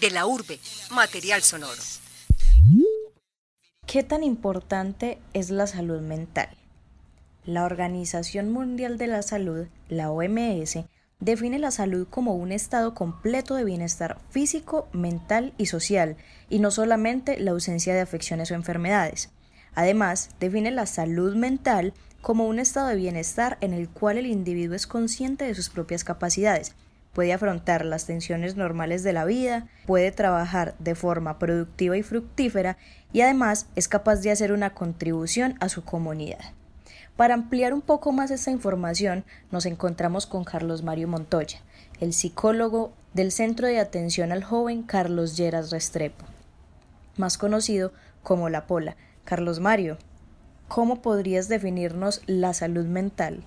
De la urbe, material sonoro. ¿Qué tan importante es la salud mental? La Organización Mundial de la Salud, la OMS, define la salud como un estado completo de bienestar físico, mental y social, y no solamente la ausencia de afecciones o enfermedades. Además, define la salud mental como un estado de bienestar en el cual el individuo es consciente de sus propias capacidades, puede afrontar las tensiones normales de la vida, puede trabajar de forma productiva y fructífera y además es capaz de hacer una contribución a su comunidad. Para ampliar un poco más esta información, nos encontramos con Carlos Mario Montoya, el psicólogo del Centro de Atención al Joven Carlos Lleras Restrepo, más conocido como La Pola. Carlos Mario, ¿cómo podrías definirnos la salud mental?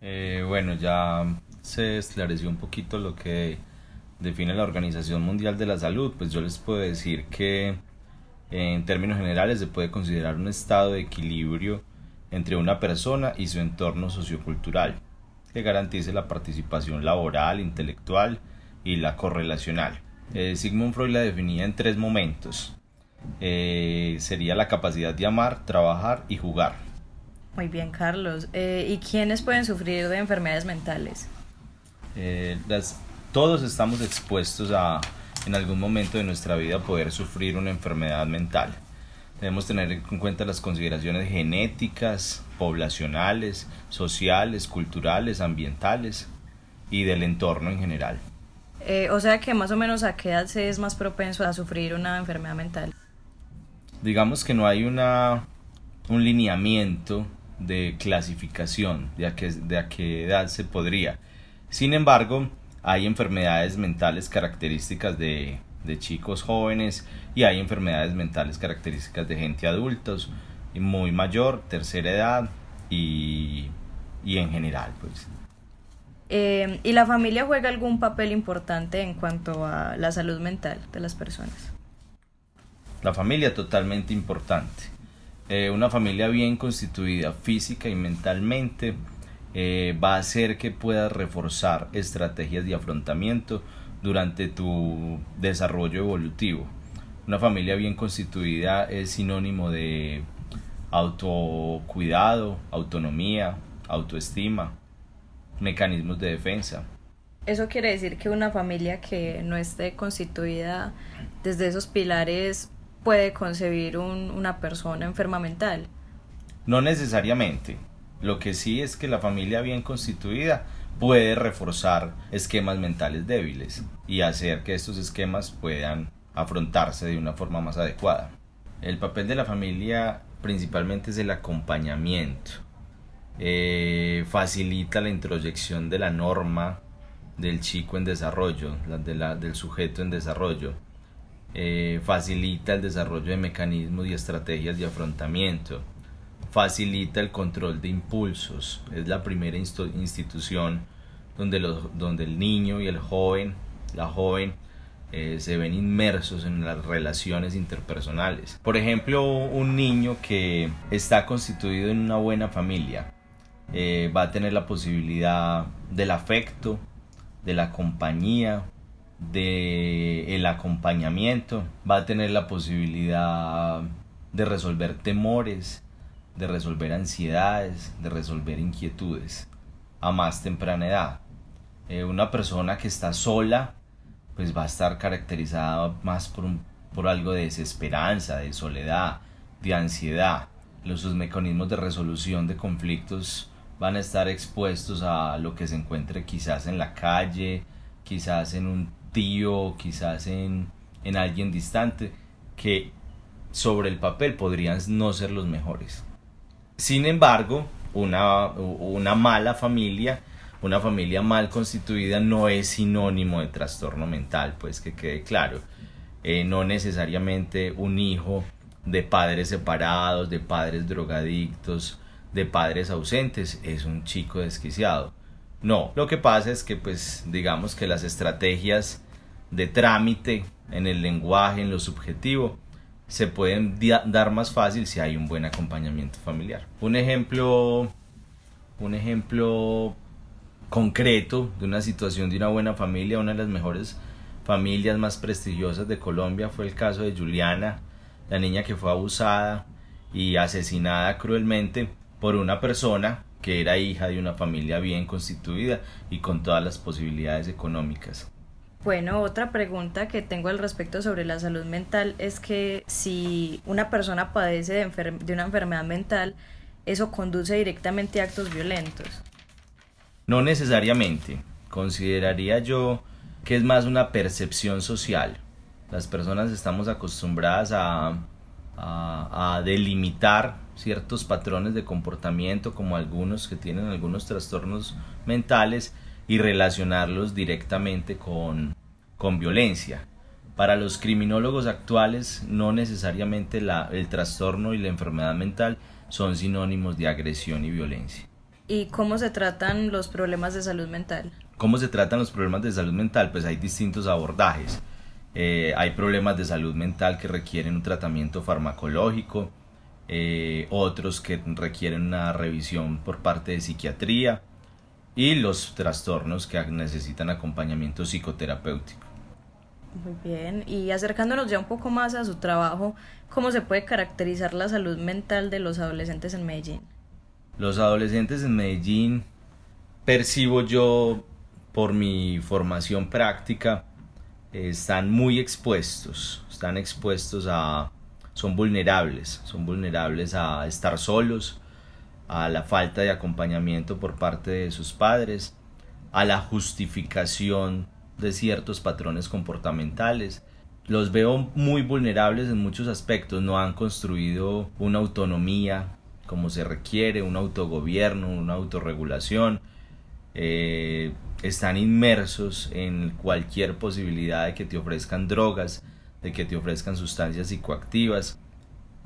Eh, bueno, ya se esclareció un poquito lo que define la Organización Mundial de la Salud, pues yo les puedo decir que en términos generales se puede considerar un estado de equilibrio entre una persona y su entorno sociocultural, que garantice la participación laboral, intelectual y la correlacional. Eh, Sigmund Freud la definía en tres momentos. Eh, sería la capacidad de amar, trabajar y jugar. Muy bien, Carlos. Eh, ¿Y quiénes pueden sufrir de enfermedades mentales? Todos estamos expuestos a, en algún momento de nuestra vida, poder sufrir una enfermedad mental. Debemos tener en cuenta las consideraciones genéticas, poblacionales, sociales, culturales, ambientales y del entorno en general. Eh, o sea que más o menos a qué edad se es más propenso a sufrir una enfermedad mental. Digamos que no hay una, un lineamiento de clasificación de a, qué, de a qué edad se podría. Sin embargo, hay enfermedades mentales características de de chicos jóvenes y hay enfermedades mentales características de gente adultos muy mayor, tercera edad y, y en general pues. Eh, ¿Y la familia juega algún papel importante en cuanto a la salud mental de las personas? La familia totalmente importante. Eh, una familia bien constituida física y mentalmente eh, va a hacer que pueda reforzar estrategias de afrontamiento durante tu desarrollo evolutivo. Una familia bien constituida es sinónimo de autocuidado, autonomía, autoestima, mecanismos de defensa. Eso quiere decir que una familia que no esté constituida desde esos pilares puede concebir una persona enferma mental. No necesariamente. Lo que sí es que la familia bien constituida puede reforzar esquemas mentales débiles y hacer que estos esquemas puedan afrontarse de una forma más adecuada. El papel de la familia principalmente es el acompañamiento. Eh, facilita la introyección de la norma del chico en desarrollo, de la, del sujeto en desarrollo. Eh, facilita el desarrollo de mecanismos y estrategias de afrontamiento. Facilita el control de impulsos. Es la primera institución donde, los, donde el niño y el joven, la joven, eh, se ven inmersos en las relaciones interpersonales. Por ejemplo, un niño que está constituido en una buena familia eh, va a tener la posibilidad del afecto, de la compañía, de el acompañamiento, va a tener la posibilidad de resolver temores, de resolver ansiedades, de resolver inquietudes a más temprana edad. Eh, una persona que está sola, pues va a estar caracterizada más por, por algo de desesperanza, de soledad, de ansiedad. Los, sus mecanismos de resolución de conflictos van a estar expuestos a lo que se encuentre quizás en la calle, quizás en un tío, quizás en, en alguien distante, que sobre el papel podrían no ser los mejores. Sin embargo, una, una mala familia una familia mal constituida no es sinónimo de trastorno mental, pues que quede claro. Eh, no necesariamente un hijo de padres separados, de padres drogadictos, de padres ausentes, es un chico desquiciado. No, lo que pasa es que pues digamos que las estrategias de trámite en el lenguaje, en lo subjetivo, se pueden dar más fácil si hay un buen acompañamiento familiar. Un ejemplo, un ejemplo concreto de una situación de una buena familia, una de las mejores familias más prestigiosas de Colombia fue el caso de Juliana, la niña que fue abusada y asesinada cruelmente por una persona que era hija de una familia bien constituida y con todas las posibilidades económicas. Bueno, otra pregunta que tengo al respecto sobre la salud mental es que si una persona padece de, de una enfermedad mental, eso conduce directamente a actos violentos. No necesariamente. Consideraría yo que es más una percepción social. Las personas estamos acostumbradas a, a, delimitar ciertos patrones de comportamiento como algunos que tienen algunos trastornos mentales y relacionarlos directamente con, con violencia. Para los criminólogos actuales no necesariamente la, el trastorno y la enfermedad mental son sinónimos de agresión y violencia. ¿Y cómo se tratan los problemas de salud mental? ¿Cómo se tratan los problemas de salud mental? Pues hay distintos abordajes. Eh, hay problemas de salud mental que requieren un tratamiento farmacológico, eh, otros que requieren una revisión por parte de psiquiatría y los trastornos que necesitan acompañamiento psicoterapéutico. Muy bien, y acercándonos ya un poco más a su trabajo, ¿cómo se puede caracterizar la salud mental de los adolescentes en Medellín? Los adolescentes en Medellín percibo yo por mi formación práctica están muy expuestos, están expuestos a son vulnerables, son vulnerables a estar solos, a la falta de acompañamiento por parte de sus padres, a la justificación de ciertos patrones comportamentales. Los veo muy vulnerables en muchos aspectos, no han construido una autonomía como se requiere, un autogobierno, una autorregulación. Eh, están inmersos en cualquier posibilidad de que te ofrezcan drogas, de que te ofrezcan sustancias psicoactivas.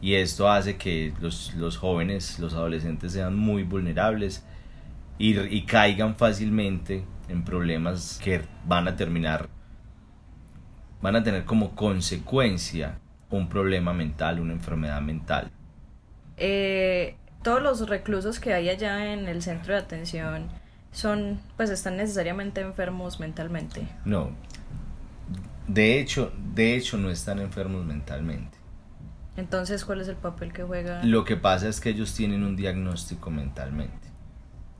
Y esto hace que los, los jóvenes, los adolescentes sean muy vulnerables y, y caigan fácilmente en problemas que van a terminar, van a tener como consecuencia un problema mental, una enfermedad mental. Eh, todos los reclusos que hay allá en el centro de atención son, pues están necesariamente enfermos mentalmente. No. De hecho, de hecho no están enfermos mentalmente. Entonces, ¿cuál es el papel que juega? Lo que pasa es que ellos tienen un diagnóstico mentalmente,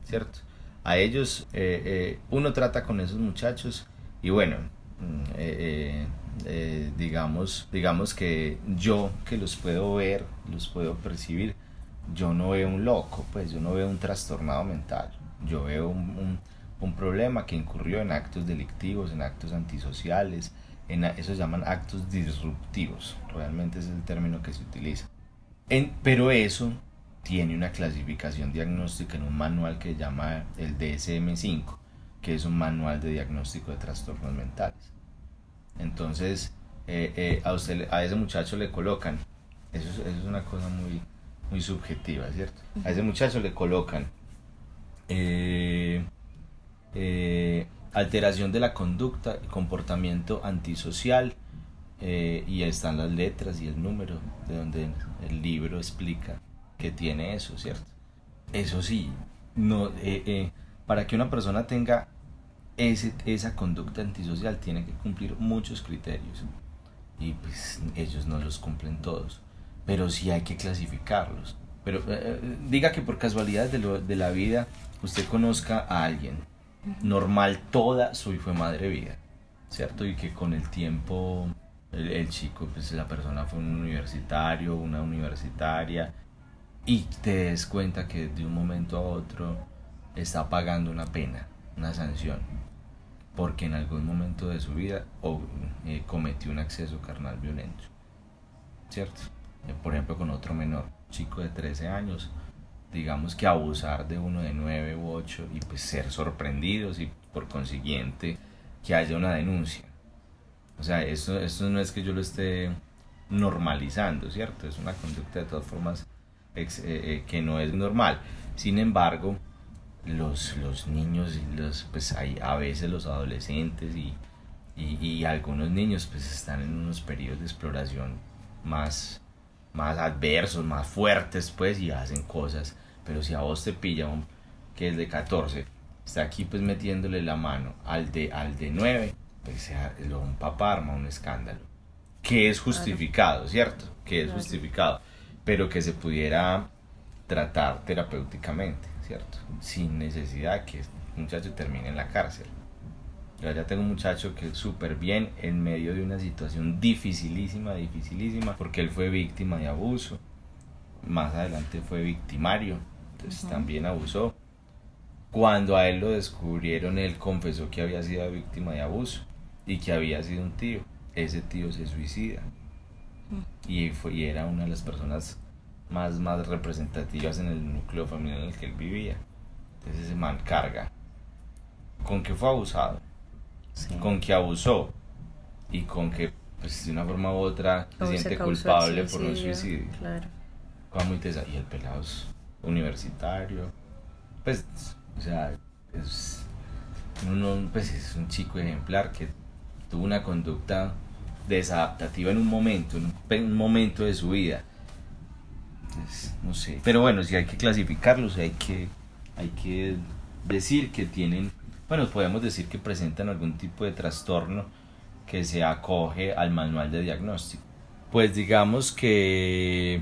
¿cierto? a ellos eh, eh, uno trata con esos muchachos y bueno mm, eh, digamos digamos que yo que los puedo ver los puedo percibir yo no veo un loco pues yo no veo un trastornado mental yo veo un, problema que incurrió en actos delictivos en actos antisociales en eso se llaman actos disruptivos realmente es el término que se utiliza en, pero eso tiene una clasificación diagnóstica en un manual que se llama el DSM-5, que es un manual de diagnóstico de trastornos mentales. Entonces, eh, eh, a, usted, a ese muchacho le colocan, eso, es una cosa muy, muy subjetiva, ¿cierto? A ese muchacho le colocan eh, alteración de la conducta comportamiento antisocial, y ahí están las letras y el número de donde el libro explica que tiene eso, ¿cierto? Eso sí, no, eh, eh, para que una persona tenga ese, esa conducta antisocial tiene que cumplir muchos criterios y pues ellos no los cumplen todos, pero sí hay que clasificarlos. Pero eh, diga que por casualidad de, de la vida usted conozca a alguien normal toda su madre vida, ¿cierto? Y que con el tiempo el, chico, pues la persona fue un universitario, una universitaria, y te des cuenta que de un momento a otro está pagando una pena, una sanción, porque en algún momento de su vida eh, cometió un acceso carnal violento, ¿cierto? Eh, por ejemplo, con otro menor, chico de 13 años, digamos que abusar de uno de 9 u 8 y pues ser sorprendidos y por consiguiente que haya una denuncia. O sea, esto, esto no es que yo lo esté normalizando, ¿cierto? Es una conducta de todas formas eh, eh, que no es normal. Sin embargo, los, los niños los, pues hay a veces los adolescentes y, y, algunos niños pues están en unos periodos de exploración más, más adversos, más fuertes pues y hacen cosas. Pero si a vos te pilla que es de 14, está aquí pues metiéndole la mano al de, al de 9, pues, sea, lo, un papá arma un escándalo. Que es justificado, ¿cierto? Que es justificado. Pero que se pudiera tratar terapéuticamente, ¿cierto? Sin necesidad que el muchacho termine en la cárcel. Yo ya tengo un muchacho que es súper bien en medio de una situación dificilísima, dificilísima, porque él fue víctima de abuso. Más adelante fue victimario, entonces también abusó. Cuando a él lo descubrieron, él confesó que había sido víctima de abuso y que había sido un tío. Ese tío se suicida. Y, fue, y era una de las personas más, más representativas en el núcleo familiar en el que él vivía. Entonces ese man carga con que fue abusado, con que abusó y con que pues de una forma u otra se siente culpable por un suicidio. Claro. Muy y el pelado es universitario. Pues, o sea, es, uno, pues es un chico ejemplar que tuvo una conducta desadaptativa en un momento, en un momento de su vida no sé. Pero bueno, si hay que clasificarlos, hay que, hay que decir que tienen, bueno, podemos decir que presentan algún tipo de trastorno que se acoge al manual de diagnóstico. Pues digamos que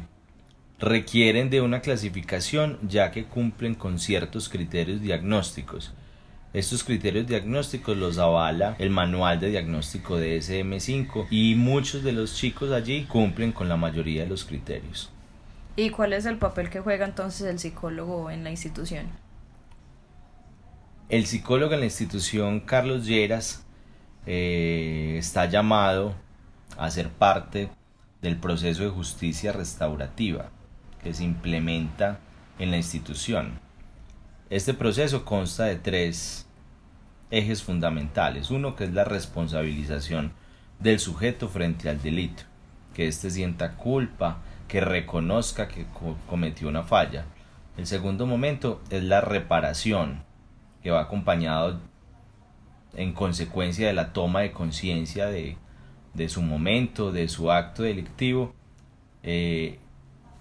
requieren de una clasificación ya que cumplen con ciertos criterios diagnósticos. Estos criterios diagnósticos los avala el manual de diagnóstico de SM5 y muchos de los chicos allí cumplen con la mayoría de los criterios. ¿Y cuál es el papel que juega entonces el psicólogo en la institución? El psicólogo en la institución, Carlos Lleras, eh, está llamado a ser parte del proceso de justicia restaurativa que se implementa en la institución. Este proceso consta de tres ejes fundamentales. Uno que es la responsabilización del sujeto frente al delito, que éste sienta culpa, que reconozca que cometió una falla. El segundo momento es la reparación, que va acompañado en consecuencia de la toma de conciencia de, su momento, de su acto delictivo, eh,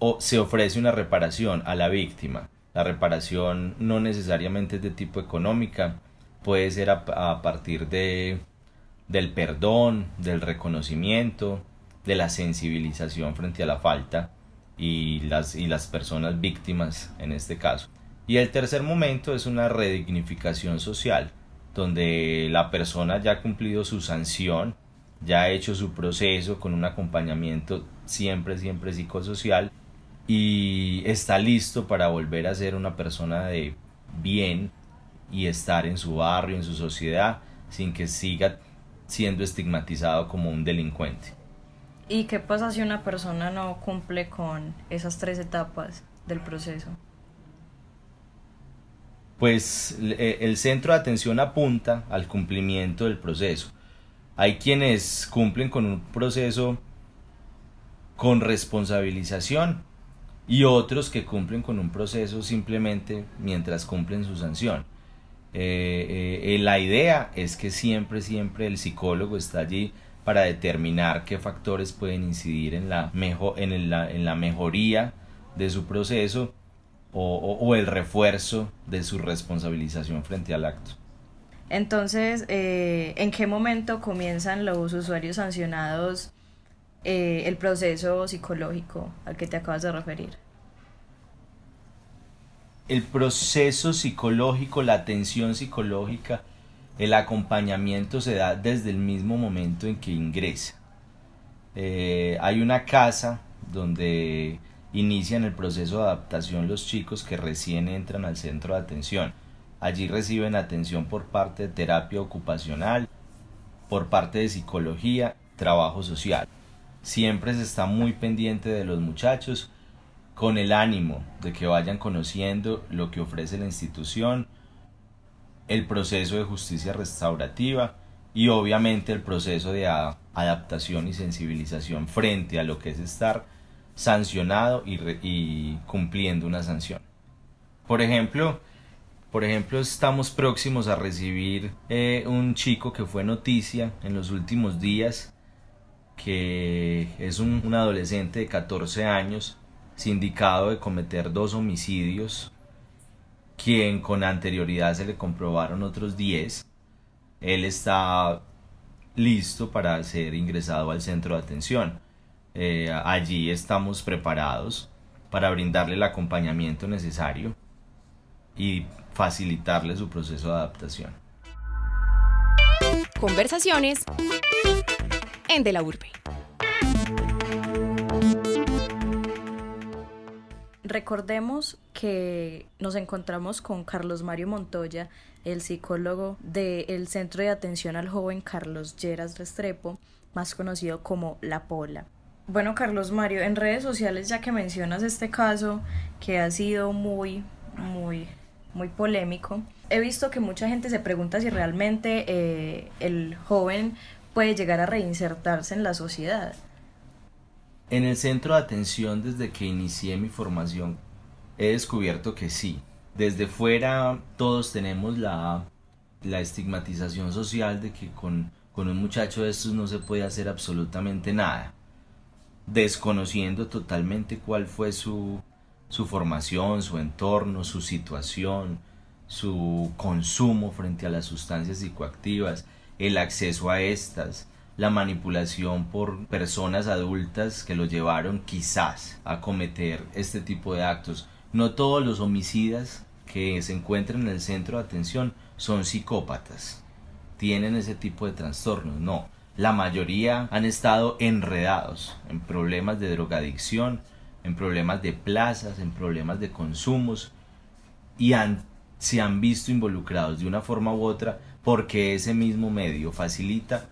o se ofrece una reparación a la víctima. La reparación no necesariamente es de tipo económica, puede ser a, partir de, del perdón, del reconocimiento, de la sensibilización frente a la falta y las, y las personas víctimas en este caso. Y el tercer momento es una redignificación social, donde la persona ya ha cumplido su sanción, ya ha hecho su proceso con un acompañamiento siempre, siempre psicosocial y está listo para volver a ser una persona de bien y estar en su barrio, en su sociedad, sin que siga siendo estigmatizado como un delincuente. ¿Y qué pasa si una persona no cumple con esas tres etapas del proceso? Pues el centro de atención apunta al cumplimiento del proceso. Hay quienes cumplen con un proceso con responsabilización y otros que cumplen con un proceso simplemente mientras cumplen su sanción. Eh, eh, la idea es que siempre, siempre el psicólogo está allí para determinar qué factores pueden incidir en la, en la, en la mejoría de su proceso o, o, el refuerzo de su responsabilización frente al acto. Entonces, eh, ¿en qué momento comienzan los usuarios sancionados eh, el proceso psicológico al que te acabas de referir? El proceso psicológico, la atención psicológica, el acompañamiento se da desde el mismo momento en que ingresa. Eh, hay una casa donde inician el proceso de adaptación los chicos que recién entran al centro de atención. Allí reciben atención por parte de terapia ocupacional, por parte de psicología, trabajo social. Siempre se está muy pendiente de los muchachos con el ánimo de que vayan conociendo lo que ofrece la institución, el proceso de justicia restaurativa y obviamente el proceso de adaptación y sensibilización frente a lo que es estar sancionado y, cumpliendo una sanción. Por ejemplo, por ejemplo, estamos próximos a recibir eh, un chico que fue noticia en los últimos días, que es un, adolescente de 14 años, sindicado de cometer dos homicidios quien con anterioridad se le comprobaron otros 10. Él está listo para ser ingresado al centro de atención. Eh, allí estamos preparados para brindarle el acompañamiento necesario y facilitarle su proceso de adaptación. Conversaciones en De la Urbe. Recordemos que nos encontramos con Carlos Mario Montoya, el psicólogo del Centro de Atención al Joven Carlos Lleras Restrepo, más conocido como La Pola. Bueno, Carlos Mario, en redes sociales, ya que mencionas este caso que ha sido muy, muy, muy polémico, he visto que mucha gente se pregunta si realmente eh, el joven puede llegar a reinsertarse en la sociedad. En el centro de atención, desde que inicié mi formación, he descubierto que sí. Desde fuera todos tenemos la, la estigmatización social de que con, con un muchacho de estos no se puede hacer absolutamente nada desconociendo totalmente cuál fue su, su formación, su entorno, su situación, su consumo frente a las sustancias psicoactivas, el acceso a estas, la manipulación por personas adultas que lo llevaron quizás a cometer este tipo de actos. No todos los homicidas que se encuentran en el centro de atención son psicópatas, tienen ese tipo de trastornos, no. La mayoría han estado enredados en problemas de drogadicción, en problemas de plazas, en problemas de consumos y se han visto involucrados de una forma u otra porque ese mismo medio facilita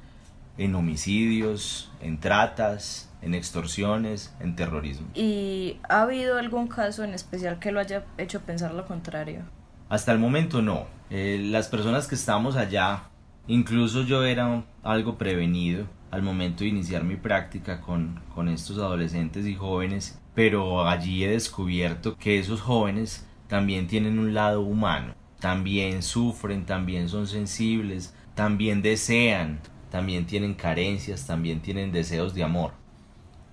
en homicidios, en tratas, en extorsiones, en terrorismo. ¿Y ha habido algún caso en especial que lo haya hecho pensar lo contrario? Hasta el momento no. Eh, las personas que estamos allá Incluso yo era algo prevenido al momento de iniciar mi práctica con, con estos adolescentes y jóvenes, pero allí he descubierto que esos jóvenes también tienen un lado humano, también sufren, también son sensibles, también desean, también tienen carencias, también tienen deseos de amor.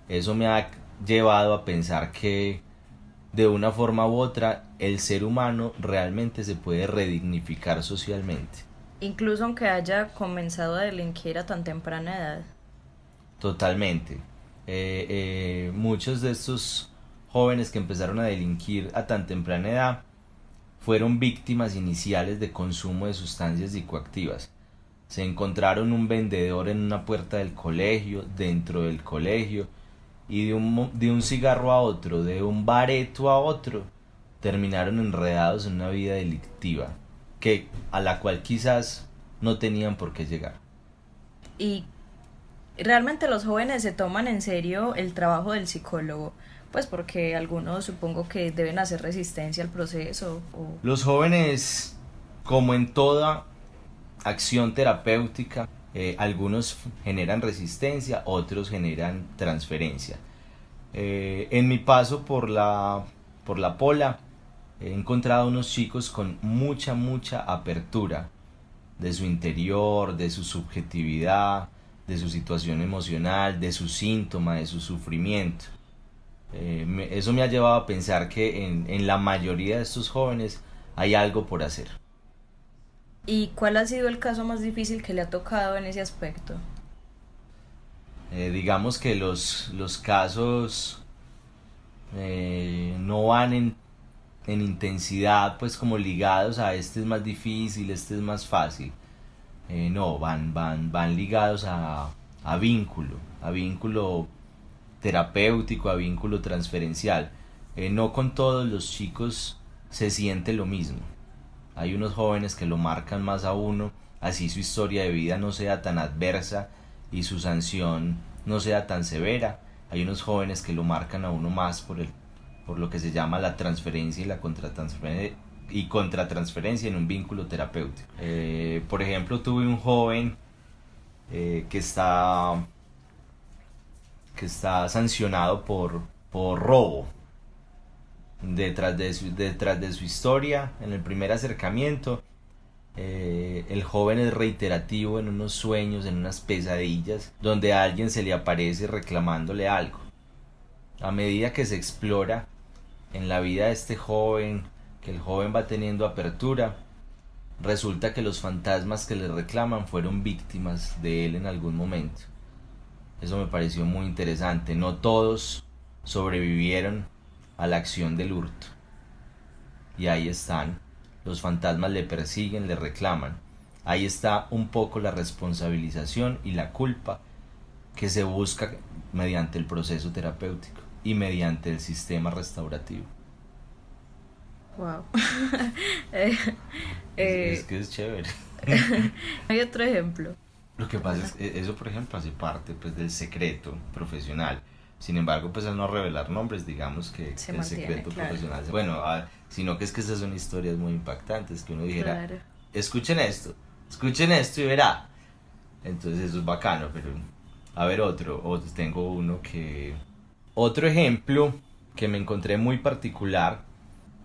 Eso me ha llevado a pensar que de una forma u otra el ser humano realmente se puede redignificar socialmente incluso aunque haya comenzado a delinquir a tan temprana edad. Totalmente. Eh, eh, muchos de estos jóvenes que empezaron a delinquir a tan temprana edad fueron víctimas iniciales de consumo de sustancias psicoactivas. Se encontraron un vendedor en una puerta del colegio, dentro del colegio, y de un, de un cigarro a otro, de un bareto a otro, terminaron enredados en una vida delictiva que a la cual quizás no tenían por qué llegar. Y realmente los jóvenes se toman en serio el trabajo del psicólogo, pues porque algunos supongo que deben hacer resistencia al proceso. Los jóvenes, como en toda acción terapéutica, eh, algunos generan resistencia, otros generan transferencia. Eh, en mi paso por la, por la pola, he encontrado unos chicos con mucha, mucha apertura de su interior, de su subjetividad, de su situación emocional, de su síntoma, de su sufrimiento. Eh, eso me ha llevado a pensar que en, en la mayoría de estos jóvenes hay algo por hacer. ¿Y cuál ha sido el caso más difícil que le ha tocado en ese aspecto? Eh, digamos que los, los casos eh, no van en en intensidad, pues como ligados a este es más difícil, este es más fácil. Eh, no, van, van, van ligados a, a vínculo, a vínculo terapéutico, a vínculo transferencial. Eh, no con todos los chicos se siente lo mismo. Hay unos jóvenes que lo marcan más a uno, así su historia de vida no sea tan adversa y su sanción no sea tan severa. Hay unos jóvenes que lo marcan a uno más por el por lo que se llama la transferencia y la contratransferencia y contratransferencia en un vínculo terapéutico. Eh, por ejemplo, tuve un joven eh, que está que está sancionado por, por robo. Detrás de, su, detrás de su historia, en el primer acercamiento, eh, el joven es reiterativo en unos sueños, en unas pesadillas, donde alguien se le aparece reclamándole algo. A medida que se explora en la vida de este joven, que el joven va teniendo apertura, resulta que los fantasmas que le reclaman fueron víctimas de él en algún momento. Eso me pareció muy interesante. No todos sobrevivieron a la acción del hurto. Y ahí están. Los fantasmas le persiguen, le reclaman. Ahí está un poco la responsabilización y la culpa que se busca mediante el proceso terapéutico y mediante el sistema restaurativo. Wow. es, es que es chévere. Hay otro ejemplo. Lo que pasa es que eso, por ejemplo, hace parte pues, del secreto profesional. Sin embargo, pues al no revelar nombres, digamos que, Se el mantiene, secreto claro. profesional. Bueno, ah, sino que es que esas son historias muy impactantes, que uno dijera, Claro. escuchen esto, escuchen esto y verá. Entonces eso es bacano, pero a ver otro, o tengo uno que... Otro ejemplo que me encontré muy particular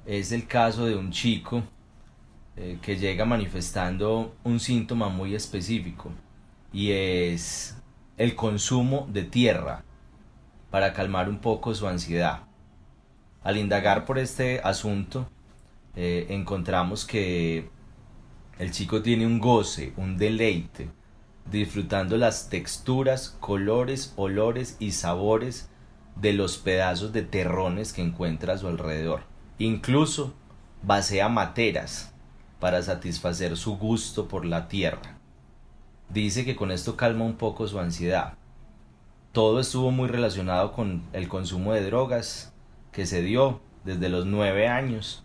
es el caso de un chico eh, que llega manifestando un síntoma muy específico y es el consumo de tierra para calmar un poco su ansiedad. Al indagar por este asunto, eh, encontramos que el chico tiene un goce, un deleite, disfrutando las texturas, colores, olores y sabores de los pedazos de terrones que encuentra a su alrededor. Incluso vacía materas para satisfacer su gusto por la tierra. Dice que con esto calma un poco su ansiedad. Todo estuvo muy relacionado con el consumo de drogas que se dio desde los nueve años.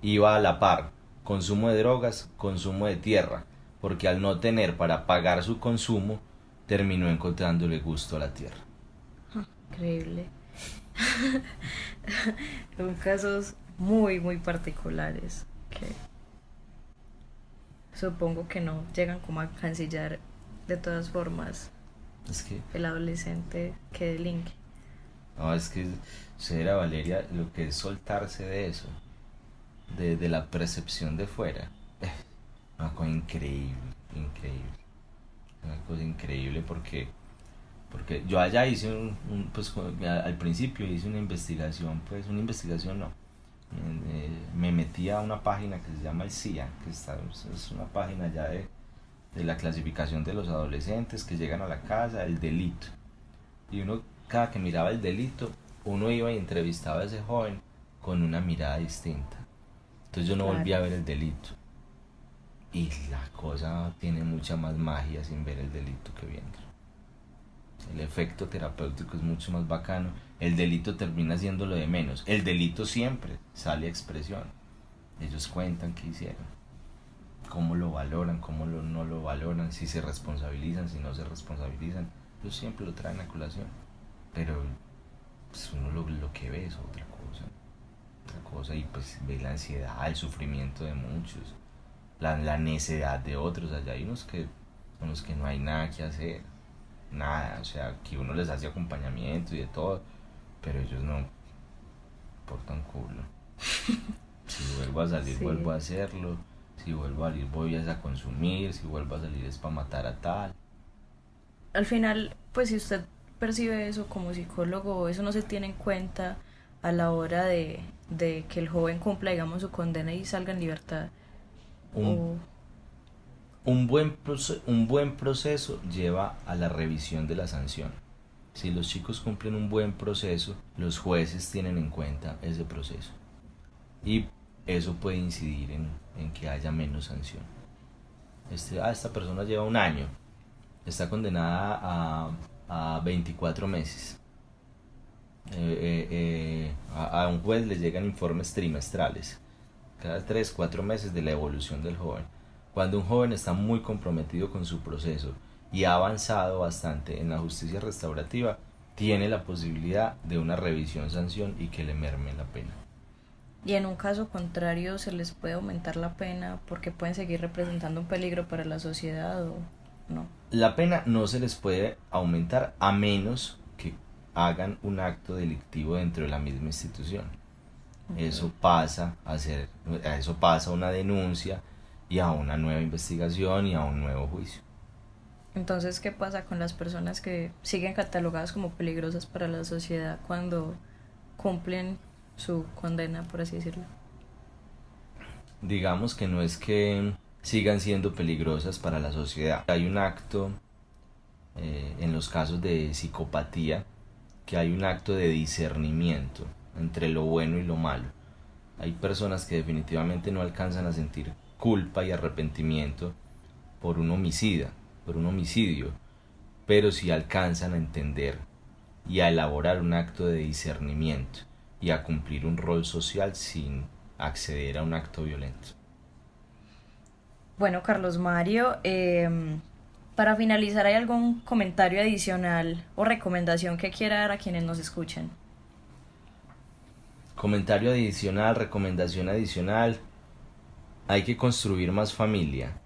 Iba a la par, consumo de drogas, consumo de tierra, porque al no tener para pagar su consumo, terminó encontrándole gusto a la tierra. Increíble. Son casos muy, muy particulares supongo que no llegan como a cancillar de todas formas Es que el adolescente que delinque. No, es que será Valeria lo que es soltarse de eso, de, de la percepción de fuera. Una cosa increíble, increíble. Una cosa increíble porque, porque yo allá hice un, un, pues al principio hice una investigación, pues una investigación no. Eh, me metí a una página que se llama el CIA, que está, es una página ya de, de la clasificación de los adolescentes que llegan a la casa, el delito. Y uno, cada que miraba el delito, uno iba y entrevistaba a ese joven con una mirada distinta. Entonces yo no Claro. volví a ver el delito. Y la cosa tiene mucha más magia sin ver el delito que viendo. El efecto terapéutico es mucho más bacano. El delito termina siendo lo de menos. El delito siempre sale a expresión. Ellos cuentan qué hicieron. Cómo lo valoran, cómo lo, no lo valoran, si se responsabilizan, si no se responsabilizan. Ellos siempre lo traen a colación. Pero pues, uno lo, lo que ve es otra cosa. Otra cosa y pues ve la ansiedad, el sufrimiento de muchos, la, la necedad de otros. Allá hay unos que con los que no hay nada que hacer. Nada, o sea, que uno les hace acompañamiento y de todo, pero ellos no portan culo. Si vuelvo a salir, Sí. vuelvo a hacerlo. Si vuelvo a salir, voy a consumir. Si vuelvo a salir, es para matar a tal. Al final, pues si usted percibe eso como psicólogo, eso no se tiene en cuenta a la hora de, de que el joven cumpla, digamos, su condena y salga en libertad. Un, O- un, buen un buen proceso lleva a la revisión de la sanción. Si los chicos cumplen un buen proceso, los jueces tienen en cuenta ese proceso. Y eso puede incidir en, en que haya menos sanción. Este, ah, esta persona lleva un año, está condenada a, a 24 meses. Eh, eh, eh, a, a un juez le llegan informes trimestrales, cada 3, 4 meses de la evolución del joven. Cuando un joven está muy comprometido con su proceso y ha avanzado bastante en la justicia restaurativa, tiene la posibilidad de una revisión sanción y que le merme la pena. Y en un caso contrario, se les puede aumentar la pena porque pueden seguir representando un peligro para la sociedad o no. La pena no se les puede aumentar a menos que hagan un acto delictivo dentro de la misma institución. Eso pasa a ser, a eso pasa a una denuncia y a una nueva investigación y a un nuevo juicio. Entonces, ¿qué pasa con las personas que siguen catalogadas como peligrosas para la sociedad cuando cumplen su condena, por así decirlo? digamos que no es que sigan siendo peligrosas para la sociedad. Hay un acto, eh, en los casos de psicopatía, que hay un acto de discernimiento entre lo bueno y lo malo. Hay personas que definitivamente no alcanzan a sentir culpa y arrepentimiento por un homicida, por un homicidio, pero sí alcanzan a entender y a elaborar un acto de discernimiento y a cumplir un rol social sin acceder a un acto violento. Bueno, Carlos Mario, em, para finalizar, ¿hay algún comentario adicional o recomendación que quiera dar a quienes nos escuchen? Comentario adicional, recomendación adicional. Hay que construir más familia.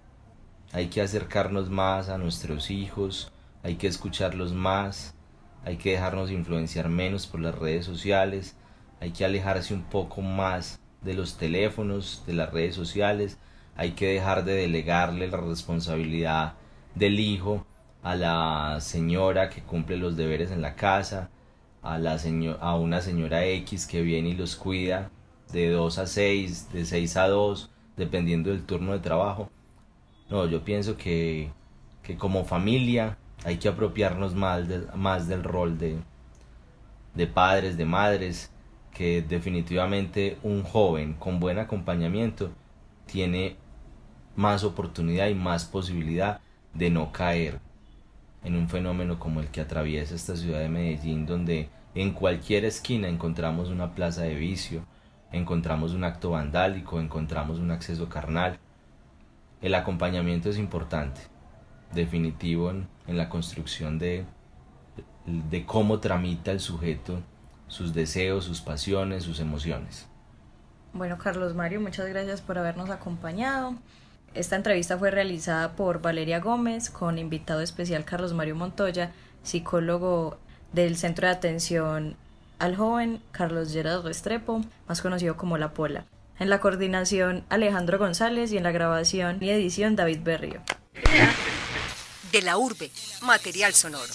Hay que acercarnos más a nuestros hijos. Hay que escucharlos más. Hay que dejarnos influenciar menos por las redes sociales. Hay que alejarse un poco más de los teléfonos, de las redes sociales. Hay que dejar de delegarle la responsabilidad del hijo a la señora que cumple los deberes en la casa a, la a una señora X que viene y los cuida de 2 a 6, de 6 a 2, dependiendo del turno de trabajo. No, yo pienso que, que como familia hay que apropiarnos más, más del rol de, de padres, de madres, que definitivamente un joven con buen acompañamiento tiene más oportunidad y más posibilidad de no caer en un fenómeno como el que atraviesa esta ciudad de Medellín, donde en cualquier esquina encontramos una plaza de vicio, encontramos un acto vandálico, encontramos un acceso carnal. El acompañamiento es importante, definitivo en, la construcción de, cómo tramita el sujeto sus deseos, sus pasiones, sus emociones. Bueno, Carlos Mario, muchas gracias por habernos acompañado. Esta entrevista fue realizada por Valeria Gómez con invitado especial Carlos Mario Montoya, psicólogo del Centro de Atención al Joven Carlos Gerardo Restrepo, más conocido como La Pola. En la coordinación Alejandro González y en la grabación y edición David Berrio. De la urbe, material sonoro.